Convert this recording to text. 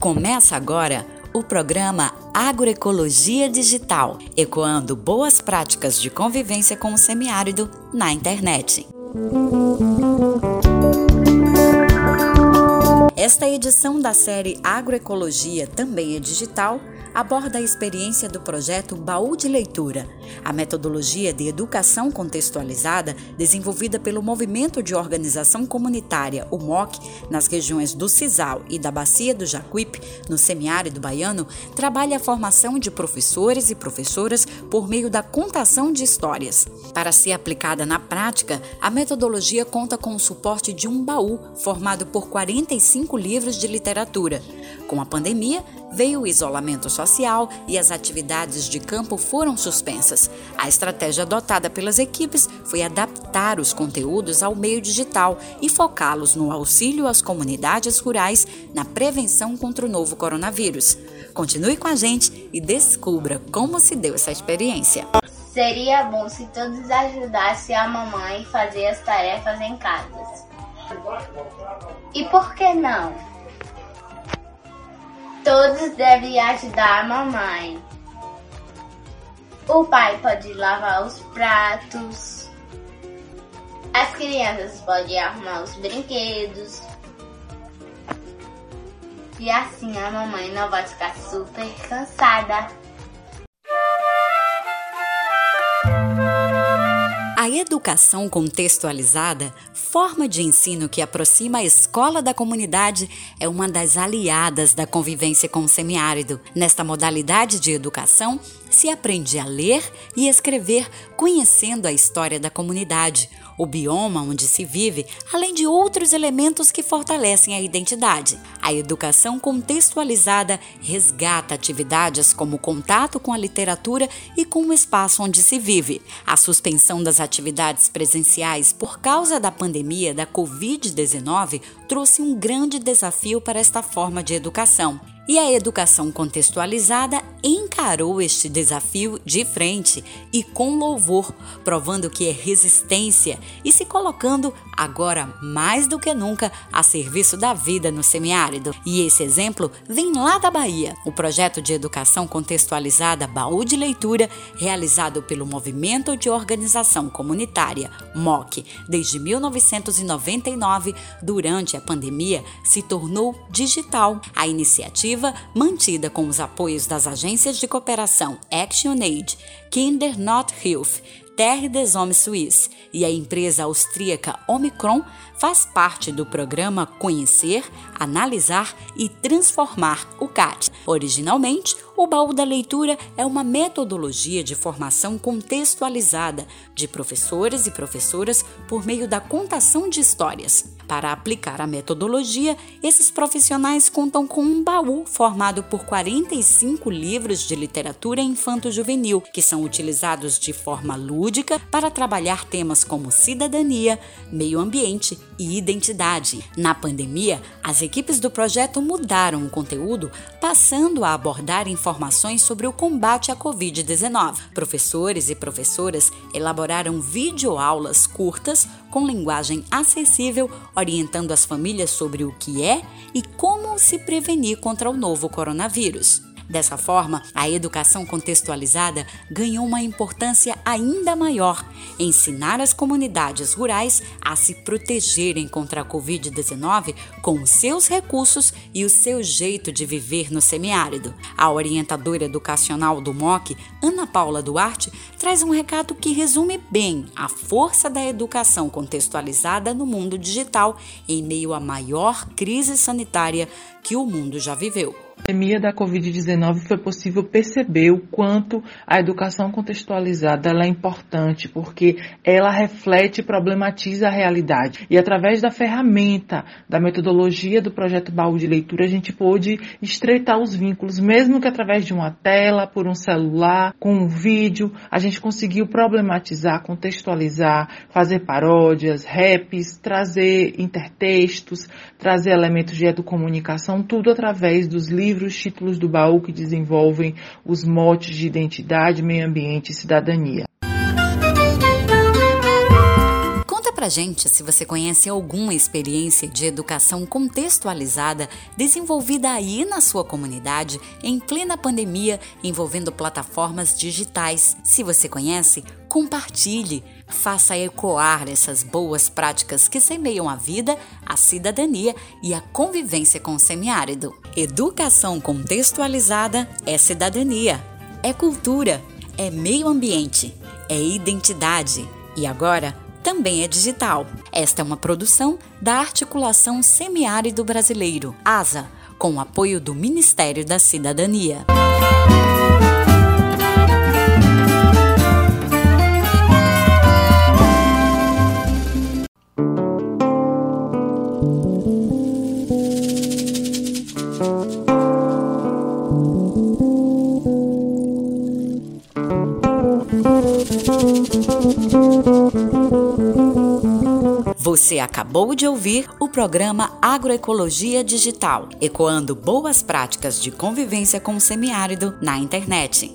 Começa agora o programa Agroecologia Digital, ecoando boas práticas de convivência com o semiárido na internet. Esta edição da série Agroecologia também é digital aborda a experiência do projeto Baú de Leitura, a metodologia de educação contextualizada desenvolvida pelo Movimento de Organização Comunitária, o MOC, nas regiões do Cisal e da Bacia do Jacuípe, no semiárido baiano, trabalha a formação de professores e professoras por meio da contação de histórias. Para ser aplicada na prática, a metodologia conta com o suporte de um baú formado por 45 livros de literatura. Com a pandemia, veio o isolamento social e as atividades de campo foram suspensas. A estratégia adotada pelas equipes foi adaptar os conteúdos ao meio digital e focá-los no auxílio às comunidades rurais na prevenção contra o novo coronavírus. Continue com a gente e descubra como se deu essa experiência. Seria bom se todos ajudassem a mamãe a fazer as tarefas em casa. E por que não? Todos devem ajudar a mamãe. O pai pode lavar os pratos. As crianças podem arrumar os brinquedos. E assim a mamãe não vai ficar super cansada. Educação contextualizada, forma de ensino que aproxima a escola da comunidade, é uma das aliadas da convivência com o semiárido. Nesta modalidade de educação, se aprende a ler e escrever conhecendo a história da comunidade, o bioma onde se vive, além de outros elementos que fortalecem a identidade. A educação contextualizada resgata atividades como contato com a literatura e com o espaço onde se vive. A suspensão das atividades presenciais por causa da pandemia da Covid-19 trouxe um grande desafio para esta forma de educação. E a educação contextualizada encarou este desafio de frente e com louvor, provando que é resistência e se colocando agora mais do que nunca a serviço da vida no semiárido. E esse exemplo vem lá da Bahia. O projeto de educação contextualizada Baú de Leitura, realizado pelo Movimento de Organização Comunitária, MOC, desde 1999, durante a pandemia, se tornou digital. A iniciativa mantida com os apoios das agências de cooperação ActionAid, Kinder Not Hilf, Terre des Hommes Suisse e a empresa austríaca Omicron faz parte do programa Conhecer, Analisar e Transformar o CAT. Originalmente, o baú da leitura é uma metodologia de formação contextualizada de professores e professoras por meio da contação de histórias. Para aplicar a metodologia, esses profissionais contam com um baú formado por 45 livros de literatura infanto-juvenil, que são utilizados de forma lúdica para trabalhar temas como cidadania, meio ambiente e identidade. Na pandemia, as equipes do projeto mudaram o conteúdo, passando a abordar informações sobre o combate à Covid-19. Professores e professoras elaboraram videoaulas curtas com linguagem acessível, orientando as famílias sobre o que é e como se prevenir contra o novo coronavírus. Dessa forma, a educação contextualizada ganhou uma importância ainda maior, ensinar as comunidades rurais a se protegerem contra a Covid-19 com os seus recursos e o seu jeito de viver no semiárido. A orientadora educacional do MOC, Ana Paula Duarte, traz um recado que resume bem a força da educação contextualizada no mundo digital em meio à maior crise sanitária que o mundo já viveu pandemia da Covid-19 foi possível perceber o quanto a educação contextualizada é importante, porque ela reflete e problematiza a realidade. E através da ferramenta, da metodologia do projeto Baú de Leitura, a gente pôde estreitar os vínculos, mesmo que através de uma tela, por um celular, com um vídeo, a gente conseguiu problematizar, contextualizar, fazer paródias, raps, trazer intertextos, trazer elementos de educomunicação, tudo através dos livros, títulos do baú que desenvolvem os motes de identidade, meio ambiente e cidadania. Pra gente se você conhece alguma experiência de educação contextualizada desenvolvida aí na sua comunidade em plena pandemia envolvendo plataformas digitais. Se você conhece, compartilhe, faça ecoar essas boas práticas que semeiam a vida, a cidadania e a convivência com o semiárido. Educação contextualizada é cidadania, é cultura, é meio ambiente, é identidade. E agora, também é digital. Esta é uma produção da Articulação Semiárido Brasileiro, ASA, com o apoio do Ministério da Cidadania. Você acabou de ouvir o programa Agroecologia Digital, ecoando boas práticas de convivência com o semiárido na internet.